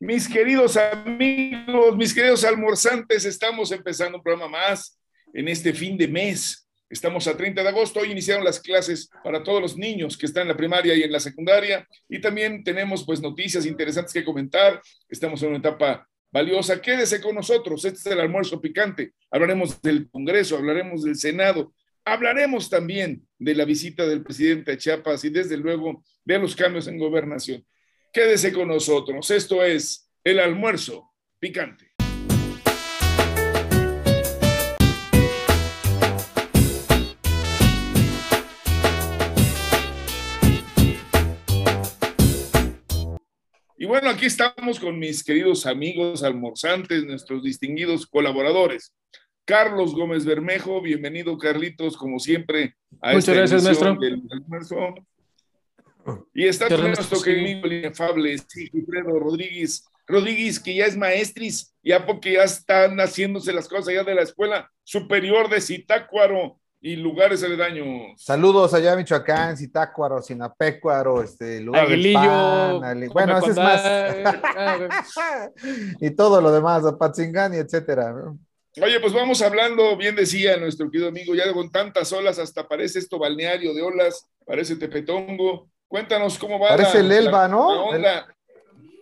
Mis queridos amigos, mis queridos almorzantes, estamos empezando un programa más en este fin de mes. Estamos a 30 de agosto, hoy iniciaron las clases para todos los niños que están en la primaria y en la secundaria y también tenemos pues noticias interesantes que comentar. Estamos en una etapa valiosa. Quédese con nosotros, este es el almuerzo picante. Hablaremos del Congreso, hablaremos del Senado, hablaremos también de la visita del presidente a Chiapas y desde luego de los cambios en gobernación. Quédese con nosotros. Esto es el almuerzo picante. Y bueno, aquí estamos con mis queridos amigos almorzantes, nuestros distinguidos colaboradores. Carlos Gómez Bermejo, bienvenido Carlitos, como siempre, a Muchas gracias, maestro. del almuerzo. Y está también nuestro querido inefable Sigifredo Rodríguez, Rodríguez, que ya es maestris, ya porque ya están haciéndose las cosas allá de la Escuela Superior de Zitácuaro y lugares aledaños. Saludos allá Michoacán, Zitácuaro, Sinapecuaro, este, lugar Aguilillo, bueno, ese es más. y todo lo demás, Apatzingán y etcétera. Oye, pues vamos hablando, bien decía nuestro querido amigo, ya con tantas olas, hasta parece esto balneario de olas, parece Tepetongo, Cuéntanos cómo va Parece el Elba, ¿no?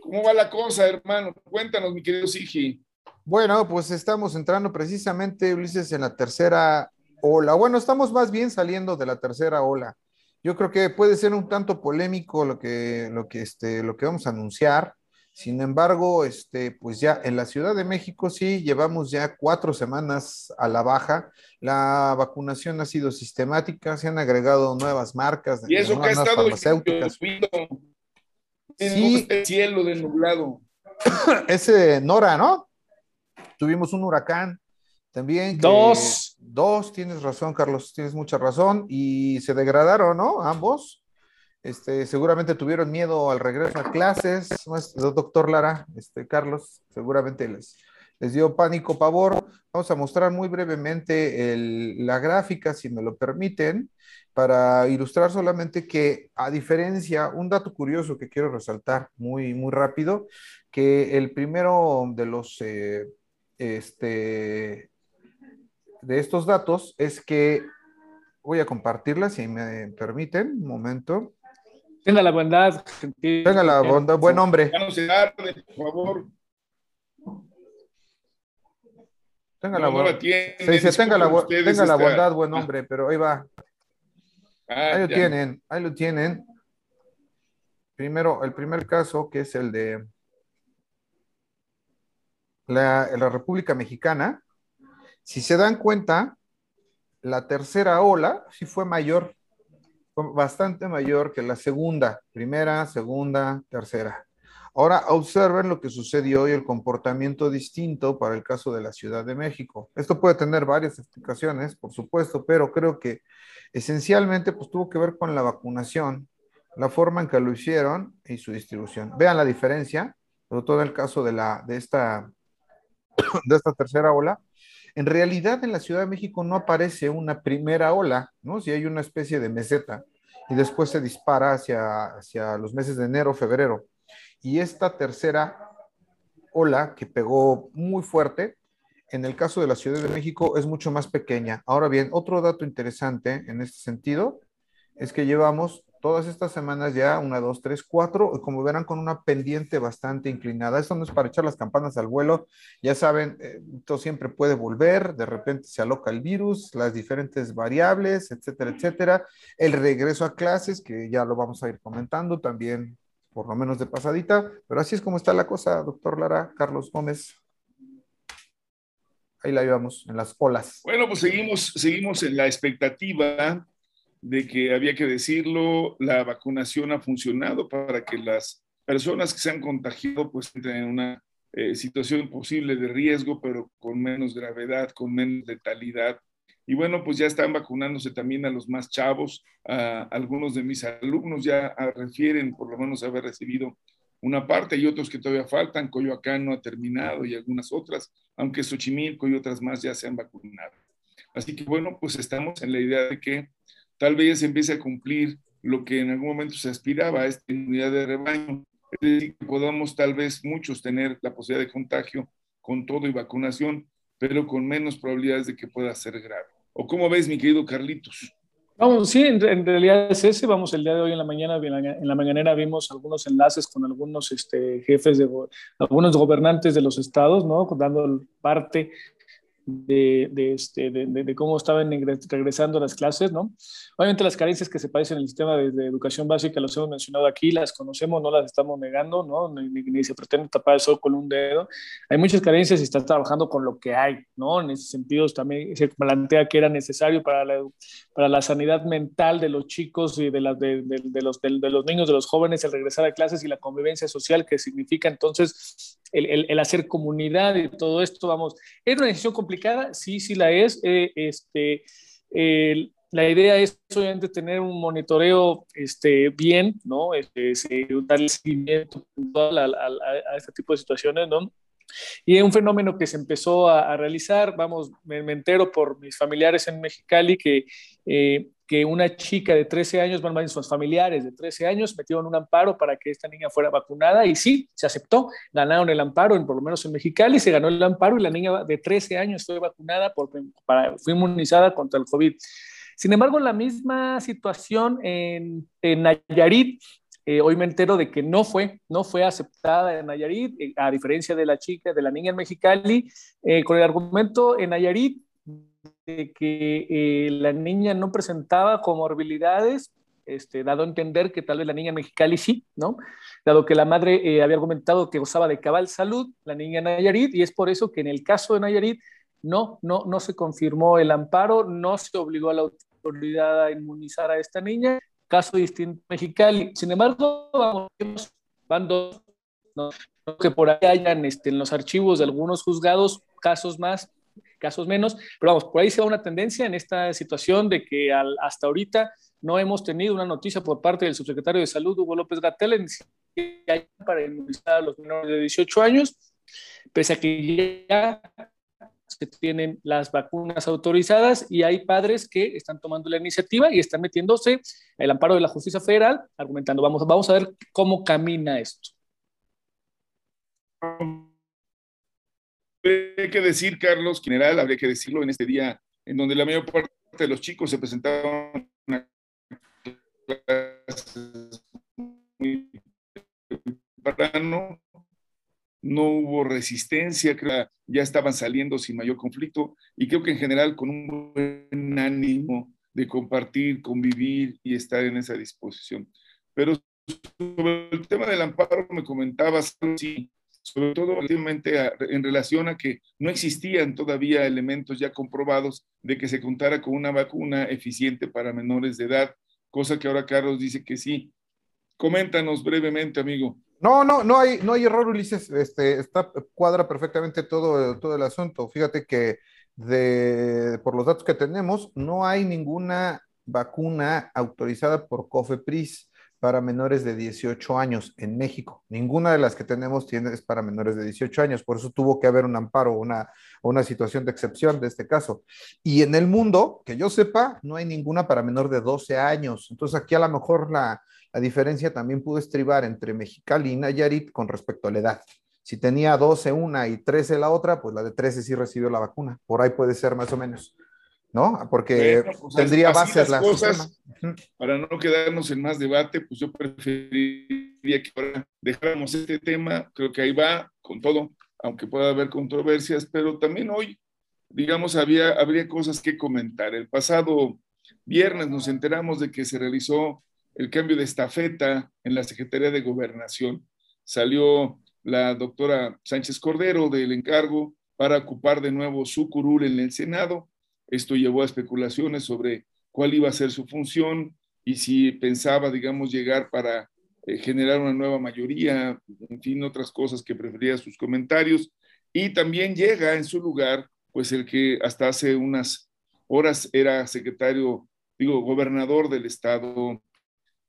¿Cómo va la cosa, hermano? Cuéntanos, mi querido Sigi. Bueno, pues estamos entrando precisamente, Ulises, en la tercera ola. Bueno, estamos más bien saliendo de la tercera ola. Yo creo que puede ser un tanto polémico lo que, lo que, este, lo que vamos a anunciar. Sin embargo, este, pues ya en la Ciudad de México sí llevamos ya cuatro semanas a la baja. La vacunación ha sido sistemática, se han agregado nuevas marcas. Y eso que ha estado farmacéuticas. Sí. El cielo nublado. Ese Nora, ¿no? Tuvimos un huracán también. dos. Dos, tienes razón, Carlos, tienes mucha razón. Y se degradaron, ¿no? Ambos. Este, seguramente tuvieron miedo al regreso a clases, doctor Lara, este, Carlos, seguramente les, les dio pánico, pavor. Vamos a mostrar muy brevemente la gráfica, si me lo permiten, para ilustrar solamente que, a diferencia, un dato curioso que quiero resaltar muy, muy rápido, que el primero de los, eh, este, de estos datos es que voy a compartirla, si me permiten, un momento. Tenga la bondad. Tenga la bondad, buen hombre. por favor. Tenga la bondad. tenga la, tenga la bondad, buen hombre, pero ahí va. Ah, ahí lo tienen, ahí lo tienen. Primero, el primer caso, que es el de la, la República Mexicana. Si se dan cuenta, la tercera ola sí fue mayor bastante mayor que la segunda, primera, segunda, tercera. Ahora observen lo que sucedió y el comportamiento distinto para el caso de la Ciudad de México. Esto puede tener varias explicaciones, por supuesto, pero creo que esencialmente pues, tuvo que ver con la vacunación, la forma en que lo hicieron y su distribución. Vean la diferencia, sobre todo en el caso de, la, de, esta, de esta tercera ola, en realidad en la Ciudad de México no aparece una primera ola, ¿no? Si hay una especie de meseta y después se dispara hacia, hacia los meses de enero, febrero. Y esta tercera ola que pegó muy fuerte, en el caso de la Ciudad de México es mucho más pequeña. Ahora bien, otro dato interesante en este sentido es que llevamos todas estas semanas ya, una, dos, tres, cuatro, como verán, con una pendiente bastante inclinada. Esto no es para echar las campanas al vuelo, ya saben, eh, esto siempre puede volver, de repente se aloca el virus, las diferentes variables, etcétera, etcétera. El regreso a clases, que ya lo vamos a ir comentando también, por lo menos de pasadita, pero así es como está la cosa, doctor Lara, Carlos Gómez. Ahí la llevamos, en las olas. Bueno, pues seguimos, seguimos en la expectativa de que había que decirlo, la vacunación ha funcionado para que las personas que se han contagiado pues entren en una eh, situación posible de riesgo, pero con menos gravedad, con menos letalidad. Y bueno, pues ya están vacunándose también a los más chavos. algunos de mis alumnos ya refieren por lo menos haber recibido una parte y otros que todavía faltan. Coyoacán no ha terminado y algunas otras, aunque Xochimilco y otras más ya se han vacunado. Así que bueno, pues estamos en la idea de que tal vez empiece a cumplir lo que en algún momento se aspiraba a esta inmunidad de rebaño. es decir, que podamos tal vez muchos tener la posibilidad de contagio con todo y vacunación, pero con menos probabilidades de que pueda ser grave. ¿O cómo ves, mi querido Carlitos? Vamos, sí, en, realidad es ese. Vamos, el día de hoy en la mañana, en la, mañanera vimos algunos enlaces con algunos este, jefes de algunos gobernantes de los estados, ¿no? Dando parte de, de, este, de, cómo estaban regresando las clases, ¿no? Obviamente las carencias que se padecen en el sistema de, educación básica, los hemos mencionado aquí, las conocemos, no las estamos negando, ¿no? Ni, ni, se pretende tapar el con un dedo. Hay muchas carencias y está trabajando con lo que hay, ¿no? En ese sentido también se plantea que era necesario para la, para la sanidad mental de los chicos y de, la, de, los, de, los niños, de los jóvenes, el regresar a clases y la convivencia social que significa entonces el, el, hacer comunidad y todo esto, vamos, es una decisión complicada, sí, sí la es, eh, este, la idea es obviamente tener un monitoreo este, bien, ¿no? Este, darle seguimiento a, a, este tipo de situaciones, ¿no? Y es un fenómeno que se empezó a, realizar, vamos, me, entero por mis familiares en Mexicali que, eh, que una chica de 13 años, más sus familiares de 13 años metieron un amparo para que esta niña fuera vacunada y sí, se aceptó, ganaron el amparo, en, por lo menos en Mexicali, se ganó el amparo y la niña de 13 años fue vacunada, por, para, fue inmunizada contra el COVID. Sin embargo, la misma situación en, en Nayarit, eh, hoy me entero de que no fue, no fue aceptada en Nayarit, eh, a diferencia de la chica, de la niña en Mexicali, eh, con el argumento en Nayarit de que la niña no presentaba comorbilidades, este, dado a entender que tal vez la niña en Mexicali sí, ¿no? Dado que la madre había argumentado que gozaba de cabal salud, la niña Nayarit, y es por eso que en el caso de Nayarit no, no, no se confirmó el amparo, no se obligó a la autoridad a inmunizar a esta niña caso distinto Mexicali. Sin embargo, vamos, van dos, ¿no? que por ahí hayan este, en los archivos de algunos juzgados casos más, casos menos, pero vamos, por ahí se va una tendencia en esta situación de que hasta ahorita no hemos tenido una noticia por parte del subsecretario de Salud, Hugo López Gatel, para inmunizar a los menores de 18 años, pese a que ya que tienen las vacunas autorizadas y hay padres que están tomando la iniciativa y están metiéndose el amparo de la justicia federal, argumentando, vamos, vamos a ver cómo camina esto. Hay que decir, Carlos, general, habría que decirlo en este día en donde la mayor parte de los chicos se presentaban a muy temprano, no hubo resistencia, ya estaban saliendo sin mayor conflicto y creo que en general con un buen ánimo de compartir, convivir y estar en esa disposición. Pero sobre el tema del amparo me comentabas, sí, sobre todo en relación a que no existían todavía elementos ya comprobados de que se contara con una vacuna eficiente para menores de edad, cosa que ahora Carlos dice que sí. Coméntanos brevemente, amigo. No, no, no hay, no hay error, Ulises. Este, está, cuadra perfectamente todo, todo el asunto. Fíjate que por los datos que tenemos, no hay ninguna vacuna autorizada por COFEPRIS para menores de 18 años en México. Ninguna de las que tenemos tiene, es para menores de 18 años, por eso tuvo que haber un amparo, una, una situación de excepción de este caso. Y en el mundo, que yo sepa, no hay ninguna para menor de 12 años. Entonces aquí a lo mejor la, la diferencia también pudo estribar entre Mexicali y Nayarit con respecto a la edad. Si tenía 12 una y 13 la otra, pues la de 13 sí recibió la vacuna. Por ahí puede ser más o menos. ¿No? Porque pues, tendría bases las cosas. Para no quedarnos en más debate, pues yo preferiría que ahora dejáramos este tema. Creo que ahí va con todo, aunque pueda haber controversias, pero también hoy, digamos, había, habría cosas que comentar. El pasado viernes nos enteramos de que se realizó el cambio de estafeta en la Secretaría de Gobernación. Salió la doctora Sánchez Cordero del encargo para ocupar de nuevo su curul en el Senado. Esto llevó a especulaciones sobre cuál iba a ser su función y si pensaba, digamos, llegar para eh, generar una nueva mayoría, en fin, otras cosas que prefería sus comentarios. Y también llega en su lugar, pues el que hasta hace unas horas era secretario, digo, gobernador del estado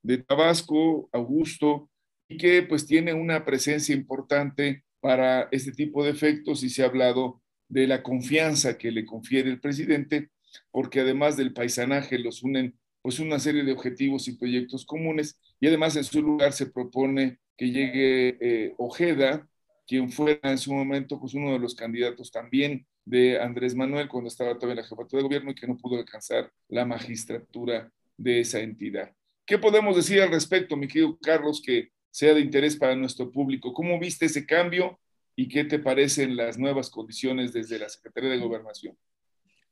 de Tabasco, Augusto, y que pues tiene una presencia importante para este tipo de efectos y se ha hablado de la confianza que le confiere el presidente, porque además del paisanaje los unen pues una serie de objetivos y proyectos comunes y además en su lugar se propone que llegue eh, Ojeda, quien fuera en su momento pues uno de los candidatos también de Andrés Manuel cuando estaba todavía en la jefatura de gobierno y que no pudo alcanzar la magistratura de esa entidad. ¿Qué podemos decir al respecto, mi querido Carlos, que sea de interés para nuestro público? ¿Cómo viste ese cambio y qué te parecen las nuevas condiciones desde la Secretaría de Gobernación?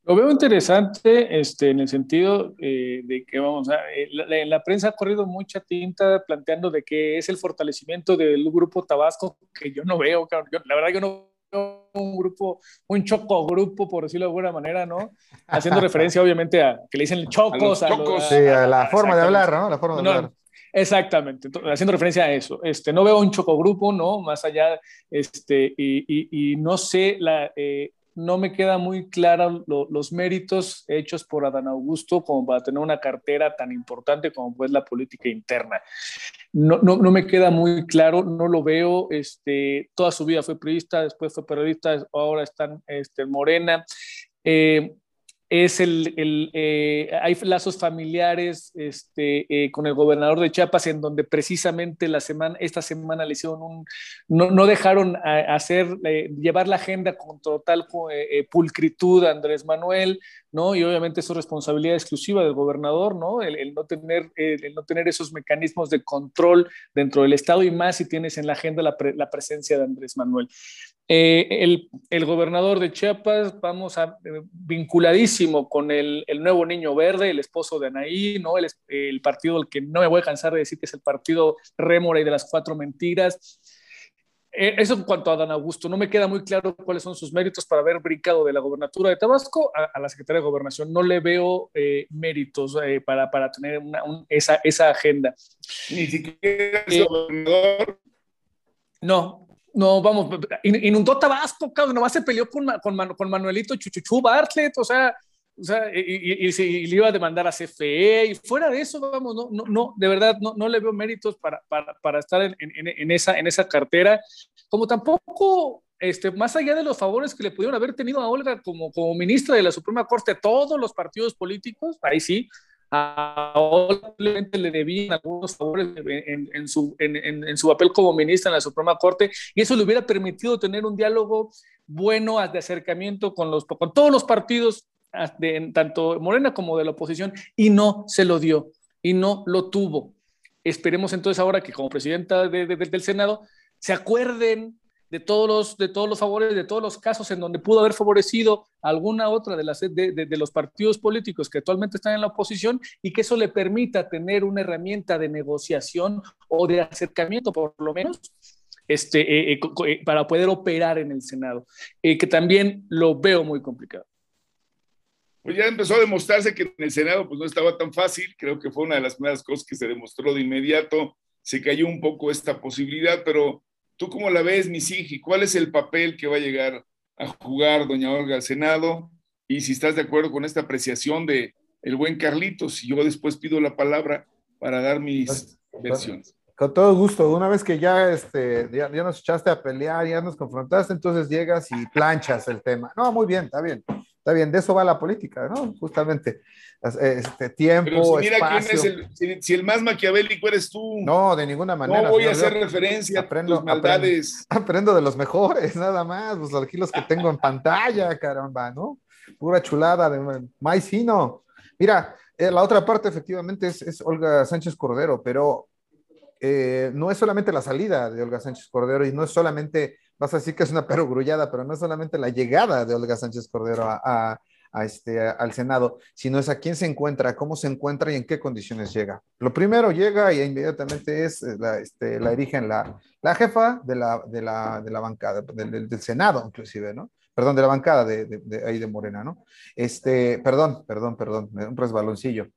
Lo veo interesante este, en el sentido eh, de que, vamos, a, eh, la, en la prensa ha corrido mucha tinta planteando de que es el fortalecimiento del grupo Tabasco, que yo no veo, la verdad yo no veo un grupo, un choco grupo, por decirlo de alguna manera, ¿no? Haciendo referencia obviamente a que le dicen chocos. A, chocos. sí, a la forma de hablar, ¿no? La forma de hablar. Exactamente, haciendo referencia a eso. Este, no veo un chocogrupo, ¿no? Más allá, este, y, no sé, la, eh, no me queda muy clara los méritos hechos por Adán Augusto como para tener una cartera tan importante como pues la política interna. No, no, no, me queda muy claro, no lo veo. Este, toda su vida fue periodista, después fue periodista, ahora está este, en Morena. Eh, es el, eh, hay lazos familiares este, eh, con el gobernador de Chiapas en donde precisamente la semana, esta semana le hicieron un, no, no dejaron hacer, eh, llevar la agenda con total pulcritud a Andrés Manuel, ¿no? Y obviamente eso es responsabilidad exclusiva del gobernador, ¿no? El, no, tener, el, no tener esos mecanismos de control dentro del Estado y más si tienes en la agenda la, la presencia de Andrés Manuel. Eh, el, el, gobernador de Chiapas, vamos a eh, vinculadísimo con el, el, nuevo niño verde, el esposo de Anaí, ¿no? El, el partido al que no me voy a cansar de decir que es el partido Rémora y de las cuatro mentiras. Eh, eso en cuanto a Adán Augusto, no me queda muy claro cuáles son sus méritos para haber brincado de la gobernatura de Tabasco a, la Secretaría de Gobernación. No le veo eh, méritos eh, para, para, tener una, esa, esa, agenda. Ni siquiera es gobernador. No, no, vamos, inundó Tabasco, cabrón, nomás se peleó con, con, con Manuelito Chuchuchú Bartlett, o sea, o sea, y, y, le iba a demandar a CFE, y fuera de eso, vamos, no, no, no de verdad, no, no le veo méritos para, para, para estar en, en, en, esa, en esa cartera, como tampoco, este, más allá de los favores que le pudieron haber tenido a Olga como, como ministra de la Suprema Corte, todos los partidos políticos, ahí sí, a Olga le debían algunos favores en, en su, en, su papel como ministra en la Suprema Corte, y eso le hubiera permitido tener un diálogo bueno de acercamiento con, los, con todos los partidos de, tanto Morena como de la oposición y no se lo dio y no lo tuvo. Esperemos entonces ahora que como presidenta del Senado se acuerden de todos, los, de todos los favores, de todos los casos en donde pudo haber favorecido alguna otra de, las, de, los partidos políticos que actualmente están en la oposición y que eso le permita tener una herramienta de negociación o de acercamiento, por lo menos, este, eh, eh, eh, para poder operar en el Senado, que también lo veo muy complicado pues ya empezó a demostrarse que en el Senado pues no estaba tan fácil, creo que fue una de las primeras cosas que se demostró de inmediato, se cayó un poco esta posibilidad, pero tú cómo la ves, Misigi, cuál es el papel que va a llegar a jugar doña Olga al Senado y si estás de acuerdo con esta apreciación de el buen Carlitos, yo después pido la palabra para dar mis pues, versiones. Con todo gusto, una vez que ya, este, ya, ya, nos echaste a pelear, ya nos confrontaste, entonces llegas y planchas el tema. No, muy bien, está bien. Está bien, de eso va la política, ¿no? Justamente. Este, tiempo, Pero si mira quién es el, si, el más maquiavélico eres tú. No, de ninguna manera. No voy a hacer referencia aprendo, a tus maldades. Aprendo, de los mejores, nada más. Pues aquí los que tengo en pantalla, caramba, ¿no? Pura chulada de maíz fino. Mira, eh, la otra parte efectivamente es, es Olga Sánchez Cordero, pero eh, no es solamente la salida de Olga Sánchez Cordero y no es solamente vas a decir que es una perogrullada, pero no es solamente la llegada de Olga Sánchez Cordero a, este, al Senado, sino es a quién se encuentra, cómo se encuentra y en qué condiciones llega. Lo primero llega y inmediatamente es eh, la, este, la erigen la, la jefa de la, de la, de la bancada, del, Senado inclusive, ¿no? Perdón, de la bancada de, de, ahí de Morena, ¿no? Este, perdón, perdón, perdón, un resbaloncillo.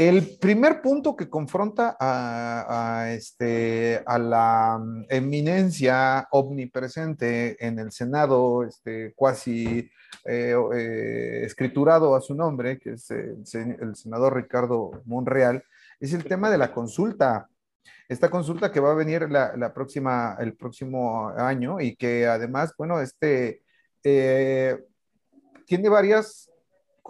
El primer punto que confronta a, este, a la mm, eminencia omnipresente en el Senado, este, cuasi eh, eh, escriturado a su nombre, que es el, senador Ricardo Monreal, es el tema de la consulta. Esta consulta que va a venir la, próxima, el próximo año y que además, bueno, este, eh, tiene varias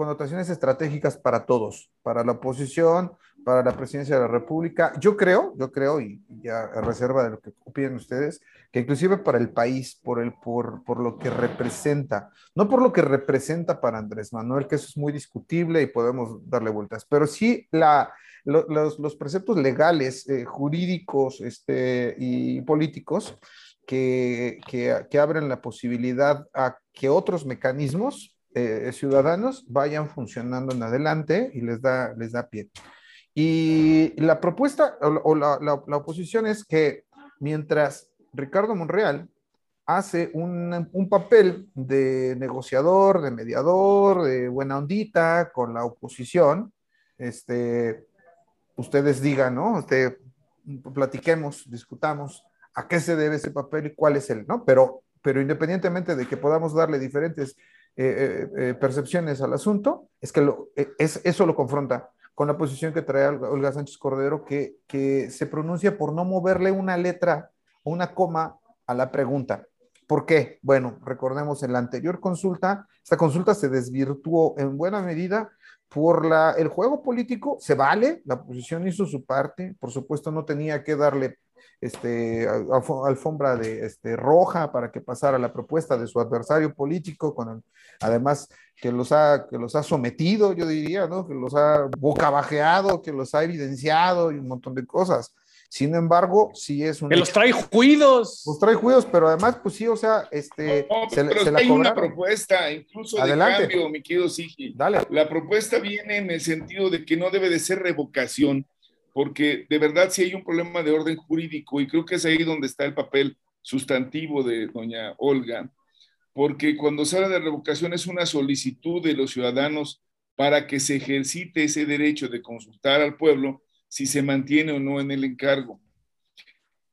connotaciones estratégicas para todos, para la oposición, para la presidencia de la República. Yo creo, yo creo, y ya a reserva de lo que opinen ustedes, que inclusive para el país, por, el, por, por lo que representa, no por lo que representa para Andrés Manuel, que eso es muy discutible y podemos darle vueltas, pero sí la, los, los, preceptos legales, eh, jurídicos este, y políticos que, que, que abren la posibilidad a que otros mecanismos eh, ciudadanos vayan funcionando en adelante y les da, les da pie. Y la propuesta o, la, la, oposición es que mientras Ricardo Monreal hace un, un, papel de negociador, de mediador, de buena ondita con la oposición, este, ustedes digan, ¿no? Este, platiquemos, discutamos a qué se debe ese papel y cuál es el, ¿no? Pero, pero independientemente de que podamos darle diferentes eh, eh, eh, percepciones al asunto, es que eso lo confronta con la posición que trae Olga Sánchez Cordero, que, se pronuncia por no moverle una letra o una coma a la pregunta. ¿Por qué? Bueno, recordemos en la anterior consulta, esta consulta se desvirtuó en buena medida por el juego político, se vale, la oposición hizo su parte, por supuesto no tenía que darle este, alfombra de, este, roja para que pasara la propuesta de su adversario político, con además que los, ha, que los ha sometido, yo diría, ¿no? que los ha bocabajeado, que los ha evidenciado y un montón de cosas. Sin embargo, sí es un... Que los trae juidos. Los trae juidos, pero además, pues sí, o sea, este... se, pero hay una propuesta, incluso de cambio, mi querido Sigi. Dale. La propuesta viene en el sentido de que no debe de ser revocación, porque de verdad sí hay un problema de orden jurídico y creo que es ahí donde está el papel sustantivo de doña Olga, porque cuando se habla de revocación es una solicitud de los ciudadanos para que se ejercite ese derecho de consultar al pueblo si se mantiene o no en el encargo.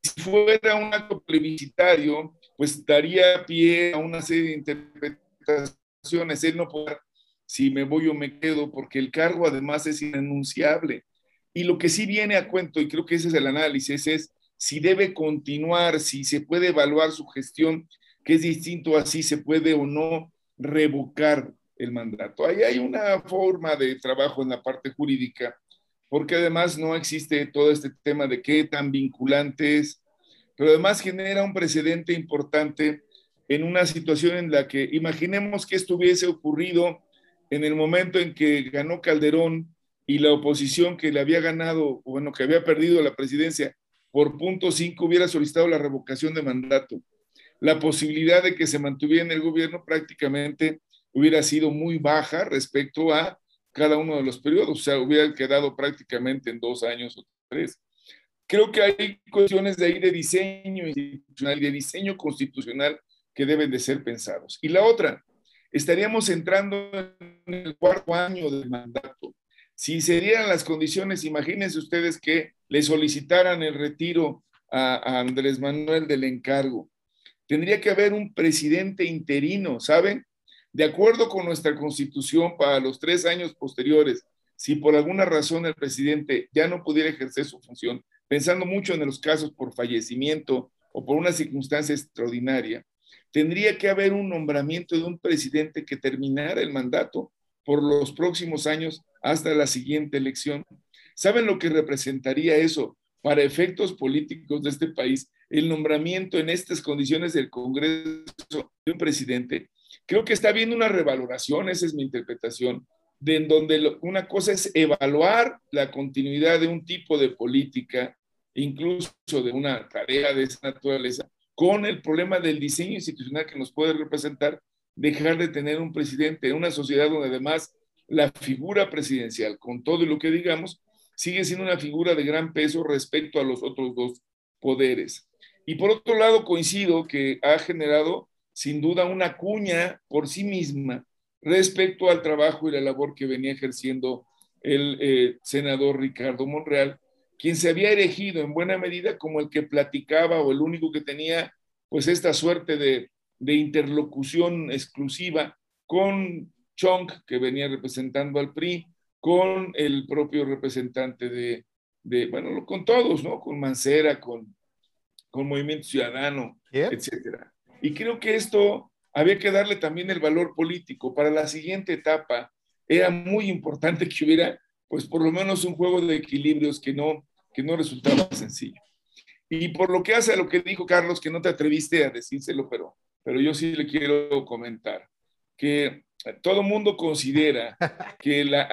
Si fuera un acto plebiscitario, pues daría pie a una serie de interpretaciones. Él no puede, si me voy o me quedo, porque el cargo además es inenunciable. Y lo que sí viene a cuento, y creo que ese es el análisis, es si debe continuar, si se puede evaluar su gestión, que es distinto a si se puede o no revocar el mandato. Ahí hay una forma de trabajo en la parte jurídica, porque además no existe todo este tema de qué tan vinculante es, pero además genera un precedente importante en una situación en la que imaginemos que esto hubiese ocurrido en el momento en que ganó Calderón y la oposición que le había ganado, bueno, que había perdido la presidencia por punto cinco hubiera solicitado la revocación de mandato. La posibilidad de que se mantuviera en el gobierno prácticamente hubiera sido muy baja respecto a cada uno de los periodos, o sea, hubiera quedado prácticamente en dos años o tres. Creo que hay cuestiones de ahí de diseño institucional y de diseño constitucional que deben de ser pensados. Y la otra, estaríamos entrando en el cuarto año del mandato. Si se dieran las condiciones, imagínense ustedes que le solicitaran el retiro a, Andrés Manuel del encargo. Tendría que haber un presidente interino, ¿saben? De acuerdo con nuestra constitución, para los tres años posteriores, si por alguna razón el presidente ya no pudiera ejercer su función, pensando mucho en los casos por fallecimiento o por una circunstancia extraordinaria, tendría que haber un nombramiento de un presidente que terminara el mandato por los próximos años hasta la siguiente elección. ¿Saben lo que representaría eso para efectos políticos de este país? El nombramiento en estas condiciones del Congreso de un presidente. Creo que está habiendo una revaloración, esa es mi interpretación, de en donde una cosa es evaluar la continuidad de un tipo de política, incluso de una tarea de esa naturaleza, con el problema del diseño institucional que nos puede representar dejar de tener un presidente en una sociedad donde además la figura presidencial, con todo lo que digamos, sigue siendo una figura de gran peso respecto a los otros dos poderes. Y por otro lado, coincido que ha generado sin duda una cuña por sí misma respecto al trabajo y la labor que venía ejerciendo el eh, senador Ricardo Monreal, quien se había erigido en buena medida como el que platicaba o el único que tenía pues esta suerte de de interlocución exclusiva con Chong, que venía representando al PRI, con el propio representante de, de bueno, con todos, ¿no? Con Mancera, con, con Movimiento Ciudadano, etcétera. Y creo que esto había que darle también el valor político para la siguiente etapa, era muy importante que hubiera, pues por lo menos un juego de equilibrios que no, que no resultaba sencillo. Y por lo que hace a lo que dijo Carlos, que no te atreviste a decírselo, pero, pero yo sí le quiero comentar, que todo mundo considera que la,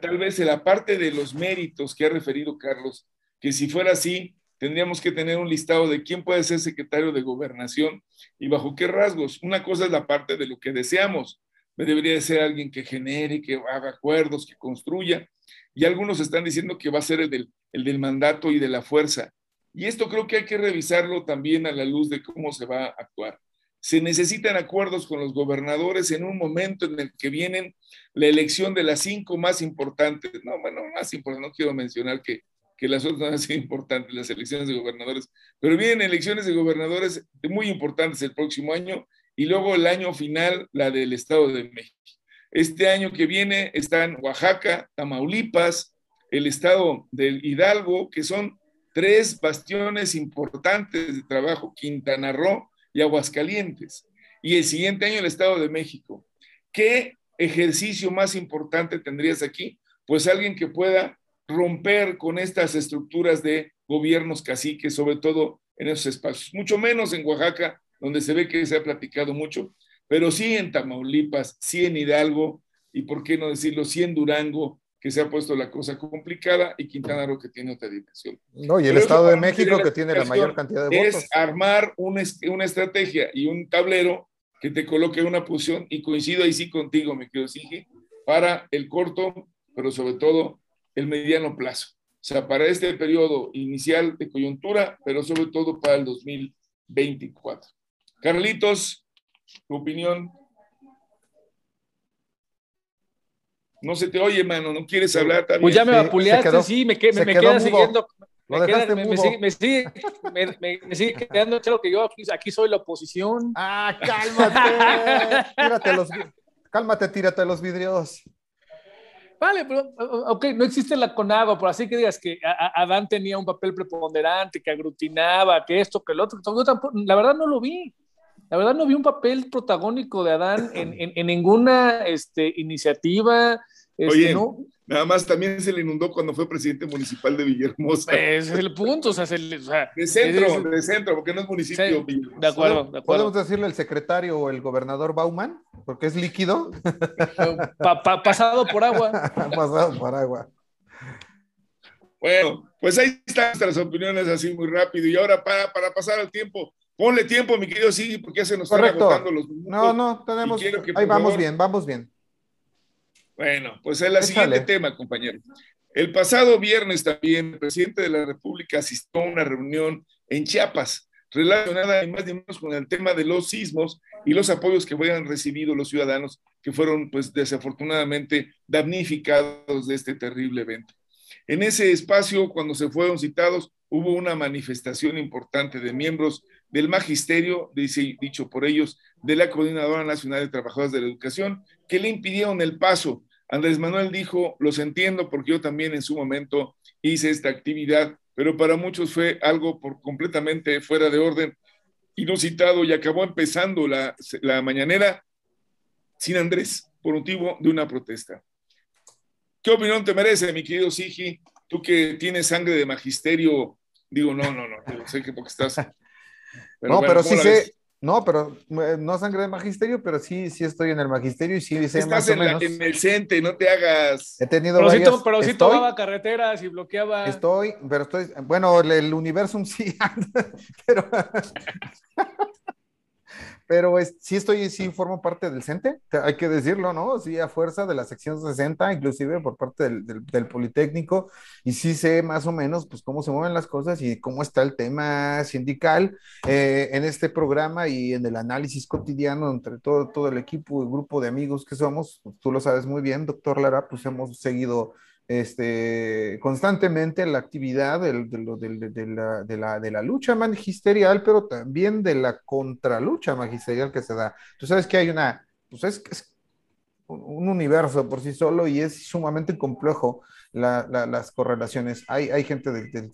tal vez la parte de los méritos que ha referido Carlos, que si fuera así, tendríamos que tener un listado de quién puede ser secretario de gobernación y bajo qué rasgos. Una cosa es la parte de lo que deseamos. Debería de ser alguien que genere, que haga acuerdos, que construya. Y algunos están diciendo que va a ser el del, el del mandato y de la fuerza. Y esto creo que hay que revisarlo también a la luz de cómo se va a actuar. Se necesitan acuerdos con los gobernadores en un momento en el que vienen la elección de las cinco más importantes. No, bueno, más importante, no quiero mencionar que que las otras han sido importantes, las elecciones de gobernadores, pero vienen elecciones de gobernadores muy importantes el próximo año y luego el año final, la del Estado de México. Este año que viene están Oaxaca, Tamaulipas, el Estado del Hidalgo, que son tres bastiones importantes de trabajo, Quintana Roo y Aguascalientes. Y el siguiente año el Estado de México. ¿Qué ejercicio más importante tendrías aquí? Pues alguien que pueda romper con estas estructuras de gobiernos caciques, sobre todo en esos espacios. Mucho menos en Oaxaca, donde se ve que se ha platicado mucho, pero sí en Tamaulipas, sí en Hidalgo, y por qué no decirlo, sí en Durango, que se ha puesto la cosa complicada, y Quintana Roo, que tiene otra dimensión. No, y el Estado de México, que tiene la mayor cantidad de votos. Es armar una, una estrategia y un tablero que te coloque en una posición, y coincido ahí sí contigo, mi querido Sigi, para el corto, pero sobre todo el mediano plazo. O sea, para este periodo inicial de coyuntura, pero sobre todo para el 2024. Carlitos, tu opinión. No se te oye, mano, no quieres hablar también. Pues ya me vapuleaste, sí, me, me, me queda siguiendo. Me, queda, me, me, sigue, me, sigue quedando claro que yo aquí, aquí, soy la oposición. Ah, cálmate. tírate los, cálmate, tírate los vidrios. Vale, pero, ok, no existe la CONAGO, por así que digas que Adán tenía un papel preponderante, que aglutinaba, que esto, que el otro. la verdad no lo vi. La verdad no vi un papel protagónico de Adán en, en, ninguna este, iniciativa. Este, Oye, ¿no? Nada más también se le inundó cuando fue presidente municipal de Villahermosa. Ese es el punto, o sea, se o sea de centro, de centro, porque no es municipio. Sí, de, acuerdo, de acuerdo. ¿Podemos decirle el secretario o el gobernador Bauman? Porque es líquido. Pa, pa, pasado por agua. pasado por agua. Bueno, pues ahí están nuestras opiniones así muy rápido. Y ahora para, para pasar al tiempo, ponle tiempo, mi querido sí, porque ya se nos están agotando los minutos. No, no, tenemos. ahí vamos bien, vamos bien. Bueno, pues es el siguiente tema, compañero. El pasado viernes también el presidente de la República asistió a una reunión en Chiapas relacionada más ni menos con el tema de los sismos y los apoyos que habían recibido los ciudadanos que fueron pues desafortunadamente damnificados de este terrible evento. En ese espacio, cuando se fueron citados, hubo una manifestación importante de miembros del magisterio, dicho por ellos, de la Coordinadora Nacional de Trabajadores de la Educación, que le impidieron el paso. Andrés Manuel dijo, los entiendo porque yo también en su momento hice esta actividad, pero para muchos fue algo por completamente fuera de orden, inusitado y acabó empezando la, la mañanera sin Andrés por motivo de una protesta. ¿Qué opinión te merece, mi querido Sigi? Tú que tienes sangre de magisterio, digo, no, no, no, sé que porque estás... no, pero sí sé, no, pero no sangre de magisterio, pero sí, sí estoy en el magisterio y sí sé Estás más en, o menos. en el CENTE, no te hagas. He tenido pero varias... sí, pero sí tomaba carreteras y bloqueaba. Estoy, pero estoy, bueno, el, el universo sí, pero pero es, sí estoy, sí formo parte del CENTE, hay que decirlo, ¿no? Sí, a fuerza de la sección 60, inclusive por parte del, del, Politécnico, y sí sé más o menos, pues, cómo se mueven las cosas y cómo está el tema sindical eh, en este programa y en el análisis cotidiano entre todo, todo el equipo, el grupo de amigos que somos, pues, tú lo sabes muy bien, doctor Lara, pues hemos seguido este, constantemente la actividad de, la, lucha magisterial, pero también de la contralucha magisterial que se da. Tú sabes que hay una, pues es, un universo por sí solo y es sumamente complejo las correlaciones. Hay, gente del,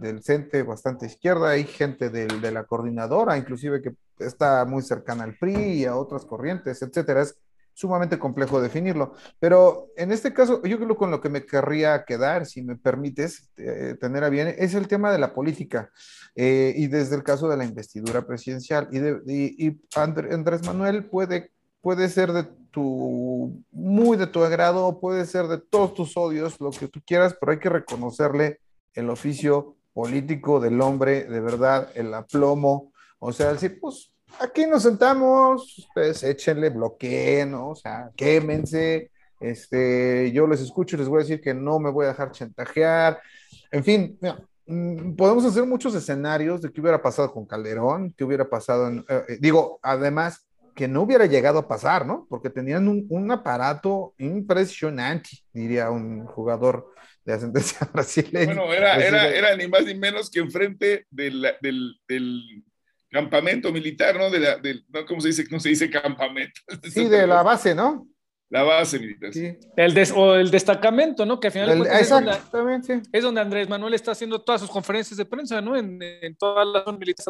del, CENTE bastante izquierda, hay gente de la coordinadora, inclusive que está muy cercana al PRI y a otras corrientes, etcétera. Sumamente complejo definirlo. Pero en este caso, yo creo que con lo que me querría quedar, si me permites eh, tener a bien, es el tema de la política. Eh, y desde el caso de la investidura presidencial. Y, de, y, Andrés Manuel puede, puede ser de tu, muy de tu agrado, puede ser de todos tus odios, lo que tú quieras, pero hay que reconocerle el oficio político del hombre, de verdad, el aplomo. O sea, decir, pues aquí nos sentamos, ustedes échenle, bloqueen, ¿no? O sea, quémense, este, yo les escucho y les voy a decir que no me voy a dejar chantajear. En fin, mm, podemos hacer muchos escenarios de qué hubiera pasado con Calderón, qué hubiera pasado en, eh, eh, digo, además, que no hubiera llegado a pasar, ¿no? Porque tenían un, aparato impresionante, diría un jugador de ascendencia brasileña. Bueno, era, era, era, ni más ni menos que enfrente del, del, del campamento militar, ¿no? De la, ¿Cómo se dice? No se dice campamento. Sí, de la base, ¿no? La base militar. Sí. El o el destacamento, ¿no? Que al final es, donde, es donde Andrés Manuel está haciendo todas sus conferencias de prensa, ¿no? En, en toda la zona militar.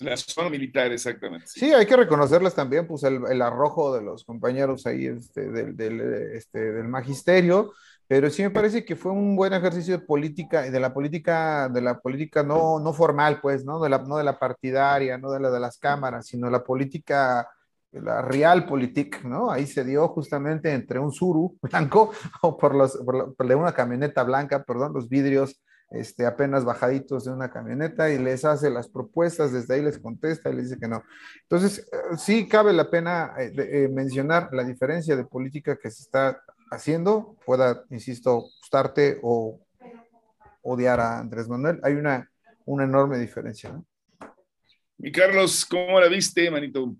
La zona militar, exactamente. Sí. hay que reconocerles también, pues, el, el, arrojo de los compañeros ahí este, del, del, este, del magisterio pero sí me parece que fue un buen ejercicio de política, de la política, de la política no, no formal, pues, ¿no? De la, no de la partidaria, no de la de las cámaras, sino la política, la real politic, ¿no? Ahí se dio justamente entre un suru blanco o por los, por, de una camioneta blanca, perdón, los vidrios este, apenas bajaditos de una camioneta y les hace las propuestas, desde ahí les contesta y les dice que no. Entonces, eh, sí cabe la pena eh, eh, mencionar la diferencia de política que se está haciendo pueda, insisto, gustarte o odiar a Andrés Manuel. Hay una, una enorme diferencia. ¿no? Mi Carlos, ¿cómo la viste, manito?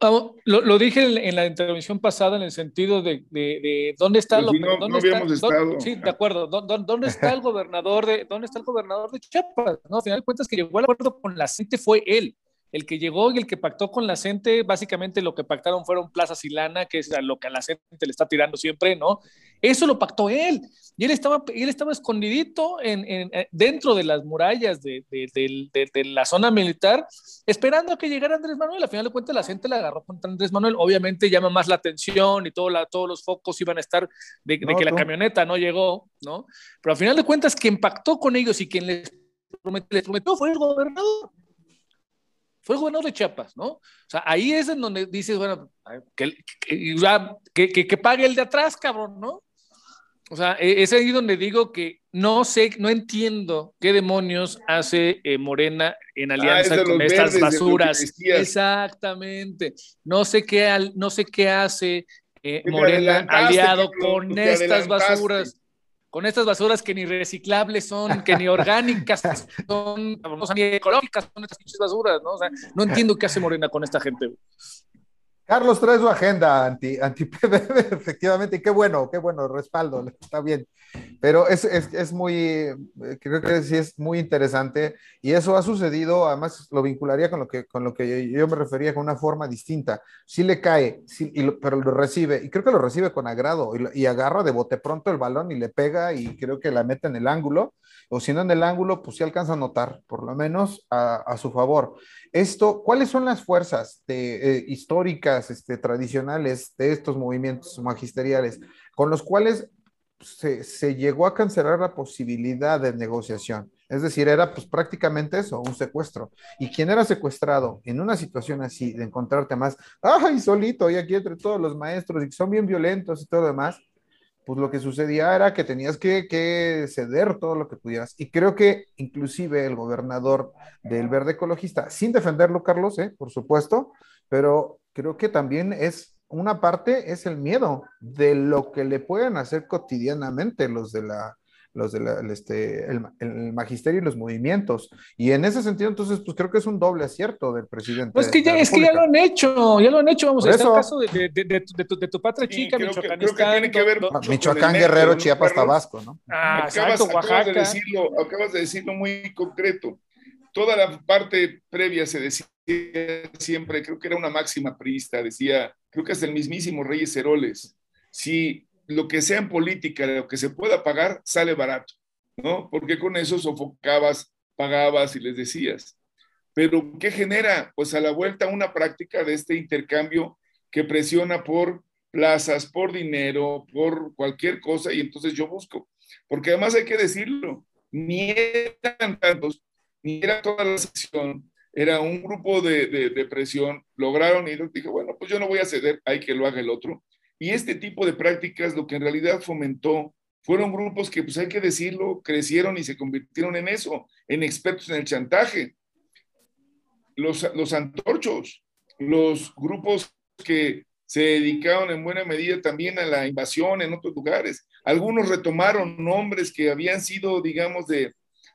lo, lo, dije en, la intervención pasada en el sentido de, de, dónde está pues lo, no, habíamos estado. sí, de acuerdo. ¿Dónde, está el gobernador de dónde está el gobernador de Chiapas? ¿no? Al final de cuentas que llegó al acuerdo con la gente fue él el que llegó y el que pactó con la gente, básicamente lo que pactaron fueron plazas y lana, que es a lo que a la gente le está tirando siempre, ¿no? Eso lo pactó él. Y él estaba, él estaba escondidito en, eh, dentro de las murallas de, la zona militar, esperando a que llegara Andrés Manuel. Al final de cuentas, la gente la agarró contra Andrés Manuel. Obviamente llama más la atención y todo la, todos los focos iban a estar de, que la camioneta no llegó, ¿no? Pero al final de cuentas, quien pactó con ellos y quien les les prometió fue el gobernador fue gobernador de Chiapas, ¿no? O sea, ahí es en donde dices, bueno, que, que, que, pague el de atrás, cabrón, ¿no? O sea, e, es ahí donde digo que no sé, no entiendo qué demonios hace eh, Morena en ah, alianza con estas basuras. Exactamente. No sé qué, no sé qué hace eh, Morena aliado con estas basuras con estas basuras que ni reciclables son, que ni orgánicas son, ni ecológicas son estas basuras, ¿no? O sea, no entiendo qué hace Morena con esta gente. Carlos trae su agenda anti, anti PBB, efectivamente, y qué bueno, qué bueno, respaldo, está bien. Pero es, es, es, muy, creo que sí es muy interesante y eso ha sucedido, además lo vincularía con lo que, con lo que yo me refería con una forma distinta. Sí le cae, sí, y pero lo recibe, y creo que lo recibe con agrado y, y, agarra de bote pronto el balón y le pega y creo que la mete en el ángulo, o si no en el ángulo, pues sí alcanza a notar, por lo menos a, a su favor. Esto, ¿cuáles son las fuerzas eh, históricas, este, tradicionales de estos movimientos magisteriales con los cuales se, llegó a cancelar la posibilidad de negociación? Es decir, era pues prácticamente eso, un secuestro. Y quien era secuestrado en una situación así, de encontrarte más, ay, solito, y aquí entre todos los maestros, y que son bien violentos y todo lo demás, pues lo que sucedía era que tenías que, ceder todo lo que pudieras. Y creo que inclusive el gobernador del Verde Ecologista, sin defenderlo, Carlos, ¿eh? por supuesto, pero creo que también es una parte, es el miedo de lo que le pueden hacer cotidianamente los de la, los del este, el, magisterio y los movimientos. Y en ese sentido, entonces, pues creo que es un doble acierto del presidente. Pues que ya, es que ya lo han hecho, ya lo han hecho, vamos, a el caso de, de, de, tu, de, tu, patria chica, Michoacán. Que, tiene que ver Michoacán, Guerrero, Chiapas, Tabasco, ¿no? Ah, acabas, acabas, de decirlo, acabas de decirlo muy concreto. Toda la parte previa se decía siempre, creo que era una máxima priista, decía, creo que hasta el mismísimo Reyes Heroles, si lo que sea en política, lo que se pueda pagar, sale barato, ¿no? Porque con eso sofocabas, pagabas y les decías. Pero ¿qué genera? Pues a la vuelta una práctica de este intercambio que presiona por plazas, por dinero, por cualquier cosa, y entonces yo busco. Porque además hay que decirlo, ni eran tantos, ni era toda la sesión, era un grupo de, de, presión, lograron y dije, bueno, pues yo no voy a ceder, hay que lo haga el otro. Y este tipo de prácticas lo que en realidad fomentó fueron grupos que, pues hay que decirlo, crecieron y se convirtieron en eso, en expertos en el chantaje. Los, los antorchos, los grupos que se dedicaron en buena medida también a la invasión en otros lugares. Algunos retomaron nombres que habían sido, digamos, de,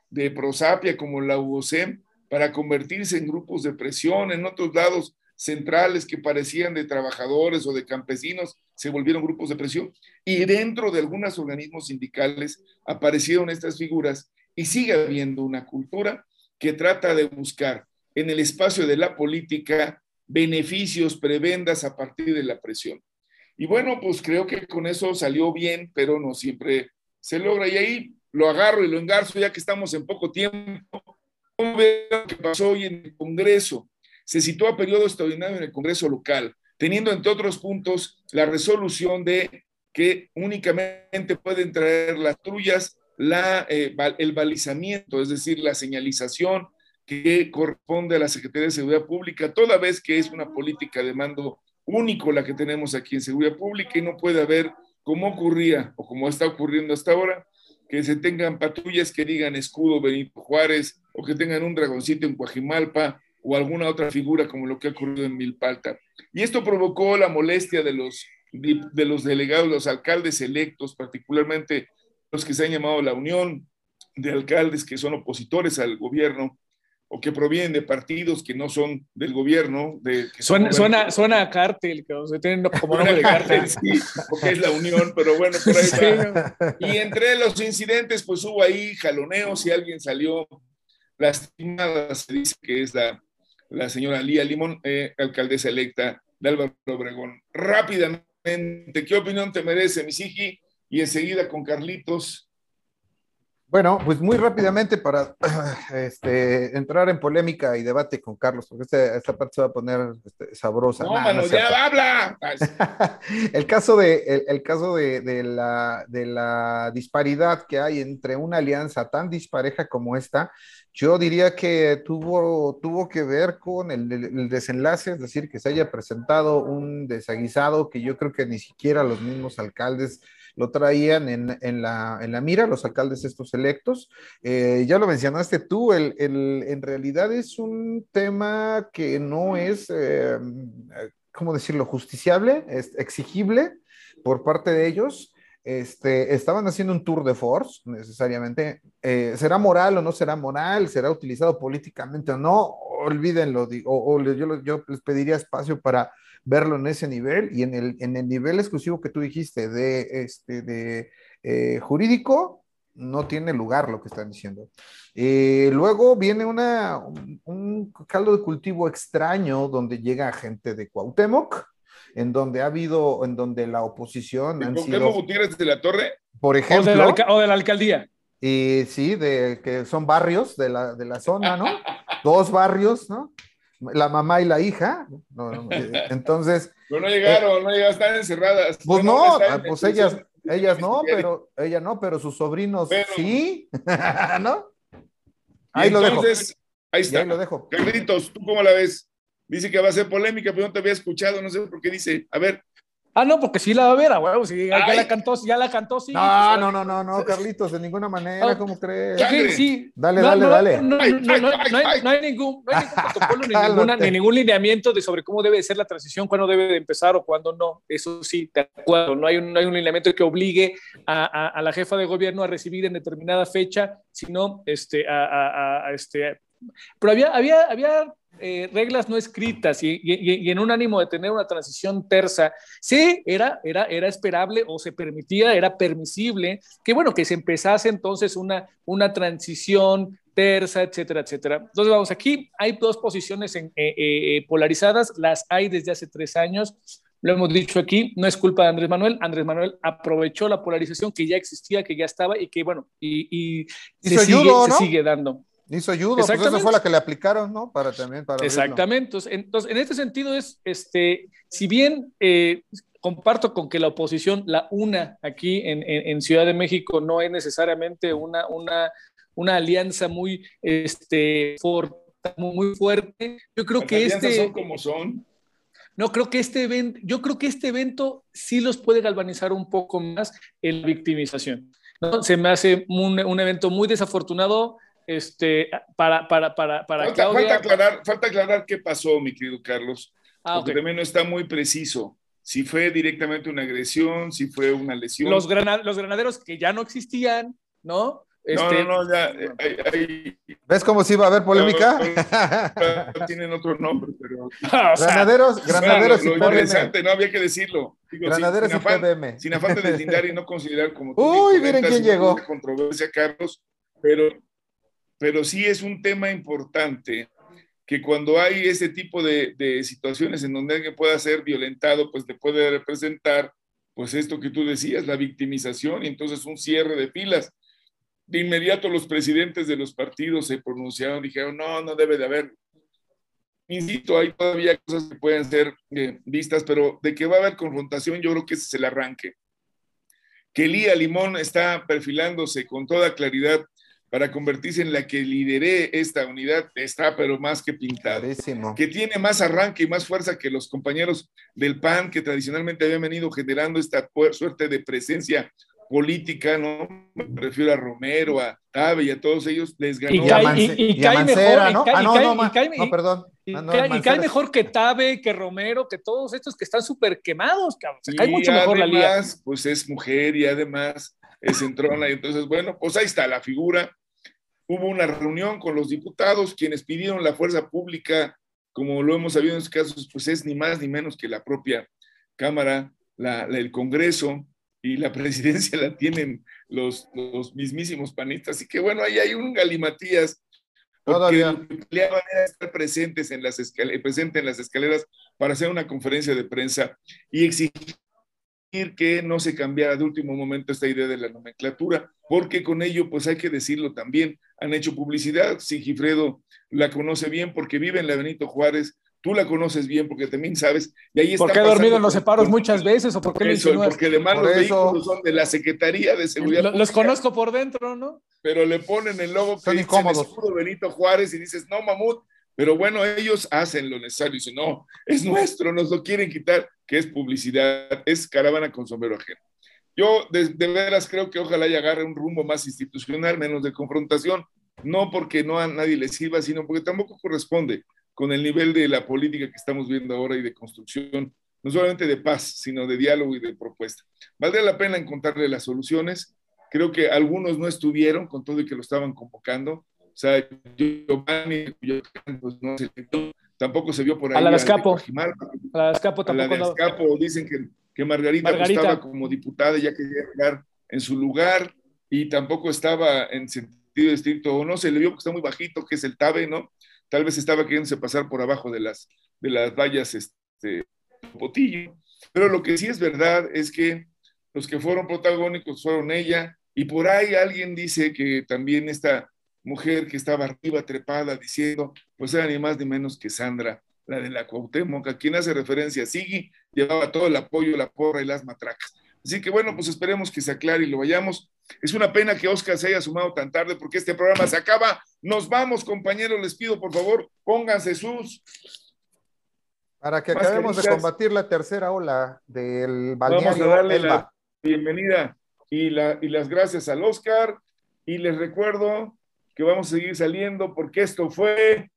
de prosapia, como la UOCEM, para convertirse en grupos de presión en otros lados centrales que parecían de trabajadores o de campesinos, se volvieron grupos de presión. Y dentro de algunos organismos sindicales aparecieron estas figuras y sigue habiendo una cultura que trata de buscar en el espacio de la política beneficios, prebendas a partir de la presión. Y bueno, pues creo que con eso salió bien, pero no siempre se logra. Y ahí lo agarro y lo engarzo ya que estamos en poco tiempo ¿Cómo veo lo que pasó hoy en el Congreso? Se citó a periodo extraordinario en el Congreso local, teniendo entre otros puntos la resolución de que únicamente pueden traer las trullas la, eh, el balizamiento, es decir, la señalización que corresponde a la Secretaría de Seguridad Pública, toda vez que es una política de mando único la que tenemos aquí en Seguridad Pública y no puede haber, como ocurría o como está ocurriendo hasta ahora, que se tengan patrullas que digan escudo Benito Juárez o que tengan un dragoncito en Coajimalpa o alguna otra figura como lo que ha ocurrido en Milpalta. Y esto provocó la molestia de los, de los delegados, los alcaldes electos, particularmente los que se han llamado la Unión de Alcaldes que son opositores al gobierno, o que provienen de partidos que no son del gobierno. De, suena, suena, suena, a cártel, que se tienen como nombre de cártel. Sí, porque es la unión, pero bueno, por ahí va. Y entre los incidentes, pues hubo ahí jaloneos y alguien salió lastimada, se dice que es la, la señora Lía Limón, eh, alcaldesa electa de Álvaro Obregón. Rápidamente, ¿qué opinión te merece, Misiki? Y enseguida con Carlitos bueno, pues muy rápidamente para este, entrar en polémica y debate con Carlos, porque este, esta parte se va a poner este, sabrosa. No, mano, ya habla. el caso, de, el, caso de, la, de la disparidad que hay entre una alianza tan dispareja como esta, yo diría que tuvo, tuvo que ver con el, el, desenlace, es decir, que se haya presentado un desaguisado que yo creo que ni siquiera los mismos alcaldes lo traían en, la, mira, los alcaldes estos electos. Eh, ya lo mencionaste tú, el, en realidad es un tema que no es, eh, ¿cómo decirlo?, justiciable, es exigible por parte de ellos. Este, estaban haciendo un tour de force, necesariamente. Eh, ¿Será moral o no será moral? ¿Será utilizado políticamente o no? Olvídenlo, o, yo, yo les pediría espacio para verlo en ese nivel y en el, nivel exclusivo que tú dijiste de, este, eh, jurídico, no tiene lugar lo que están diciendo. Eh, luego viene una, un, caldo de cultivo extraño donde llega gente de Cuauhtémoc, en donde ha habido, en donde la oposición... Han sido, Gutiérrez de la Torre? Por ejemplo. O de la, alcaldía. Y sí, de que son barrios de la, de la zona, ¿no? Dos barrios, ¿no? la mamá y la hija. Eh, entonces. Pero no llegaron, no llegaron, están encerradas. Pues no, ah, pues ellas, ellas no, pero ella no, pero sus sobrinos sí, ¿no? Ahí lo dejo. Ahí está. ahí lo dejo. Carlitos, ¿tú cómo la ves? Dice que va a ser polémica, pero no te había escuchado, no sé por qué dice. A ver, Ah, no, porque sí la va a ver, a huevo, sí, ya la cantó, ya la cantó, sí. No, no, no, no, no, Carlitos, de ninguna manera, ah, ¿cómo crees? Sí, sí. Dale, dale, dale. No, hay, ningún, no hay ningún protocolo ni, ninguna, ni ningún lineamiento de sobre cómo debe ser la transición, cuándo debe de empezar o cuándo no. Eso sí, de acuerdo. No hay un, no hay un lineamiento que obligue a, a, a, la jefa de gobierno a recibir en determinada fecha, sino este, a, a este. Pero había, había, había eh, reglas no escritas y, en un ánimo de tener una transición tersa, sí, era, era, era esperable o se permitía, era permisible que, bueno, que se empezase entonces una, una transición tersa, etcétera, etcétera. Entonces, vamos, aquí hay dos posiciones en, eh, eh, polarizadas, las hay desde hace tres años, lo hemos dicho aquí, no es culpa de Andrés Manuel, Andrés Manuel aprovechó la polarización que ya existía, que ya estaba y que, bueno, y, se, sigue, se sigue dando. Hizo judo, pues esa fue la que le aplicaron, ¿no? Para también, para Exactamente. Entonces, en este sentido es, este, si bien eh, comparto con que la oposición, la una aquí en, en, Ciudad de México, no es necesariamente una, una, una alianza muy, este, muy fuerte. Yo creo que este... Son como son. No, creo que este evento, yo creo que este evento sí los puede galvanizar un poco más en la victimización. ¿no? Se me hace un, un evento muy desafortunado este, para, para, para, para falta, falta, aclarar, falta aclarar qué pasó, mi querido Carlos, ah, porque también no está muy preciso. Si fue directamente una agresión, si fue una lesión. Los, los granaderos que ya no existían, ¿no? Este... No, no, no, ya. Eh, ¿Ves cómo si va a haber polémica? No, tienen otro nombre, pero. granaderos, granaderos lo, y interesante, no había que decirlo. granaderos sin, y afán, Sin afán de deslindar y no considerar como. Uy, miren quién llegó. Controversia, Carlos, pero pero sí es un tema importante que cuando hay ese tipo de, situaciones en donde alguien pueda ser violentado, pues te puede representar, pues esto que tú decías, la victimización y entonces un cierre de filas. De inmediato los presidentes de los partidos se pronunciaron, dijeron, no, no debe de haber. Insisto, hay todavía cosas que pueden ser eh, vistas, pero de que va a haber confrontación, yo creo que ese es el arranque. Que Lía Limón está perfilándose con toda claridad para convertirse en la que lideré esta unidad está pero más que pintado. Que tiene más arranque y más fuerza que los compañeros del PAN que tradicionalmente habían venido generando esta suerte de presencia política, ¿no? Me refiero a Romero, a Tabe y a todos ellos, les ganó. Y cae, y, cae mejor, ¿no? ah, no, no, no, perdón. Y, cae, mejor que Tabe, que Romero, que todos estos que están súper quemados, cabrón. Se cae mucho mejor la liga. Pues es mujer y además es entrona, y entonces, bueno, pues ahí está la figura hubo una reunión con los diputados, quienes pidieron la fuerza pública, como lo hemos sabido en estos casos, pues es ni más ni menos que la propia Cámara, la, el Congreso y la presidencia la tienen los, los mismísimos panistas. Así que bueno, ahí hay un galimatías. Todavía. estar presentes en las presente en las escaleras para hacer una conferencia de prensa y exigir que no se cambiara de último momento esta idea de la nomenclatura, porque con ello, pues hay que decirlo también, han hecho publicidad, Sigifredo la conoce bien porque vive en la Benito Juárez, tú la conoces bien porque también sabes, y ahí está ¿Por qué ha dormido en los separos muchas veces o por qué eso, Porque además los vehículos son de la Secretaría de Seguridad. Los conozco por dentro, ¿no? Pero le ponen el logo que dice Benito Juárez y dices, no, mamut, pero bueno, ellos hacen lo necesario y dicen, no, es nuestro, nos lo quieren quitar, que es publicidad, es caravana con sombrero ajeno. Yo de, veras creo que ojalá y agarre un rumbo más institucional, menos de confrontación, no porque no a nadie le sirva, sino porque tampoco corresponde con el nivel de la política que estamos viendo ahora y de construcción, no solamente de paz, sino de diálogo y de propuesta. Valdría la pena encontrarle las soluciones. Creo que algunos no estuvieron con todo y que lo estaban convocando. O sea, Giovanni, pues no se tampoco se vio por ahí. A la de Escapo. A la de Escapo tampoco. A la de Escapo dicen que, que Margarita, pues, estaba como diputada ya quería llegar en su lugar y tampoco estaba en sentido estricto, o no se le vio que está muy bajito, que es el TABE, ¿no? Tal vez estaba queriéndose pasar por abajo de las, de las vallas este, Potillo. Pero lo que sí es verdad es que los que fueron protagónicos fueron ella, y por ahí alguien dice que también está mujer que estaba arriba trepada diciendo, pues era ni más ni menos que Sandra, la de la Cuauhtémoc, a quien hace referencia Sigui, llevaba todo el apoyo, la porra y las matracas. Así que bueno, pues esperemos que se aclare y lo vayamos. Es una pena que Oscar se haya sumado tan tarde porque este programa se acaba. Nos vamos, compañeros, les pido por favor, pónganse sus... Para que acabemos de combatir la tercera ola del balneario Vamos a darle la bienvenida y, la, y las gracias al Oscar. Y les recuerdo que vamos a seguir saliendo porque esto fue...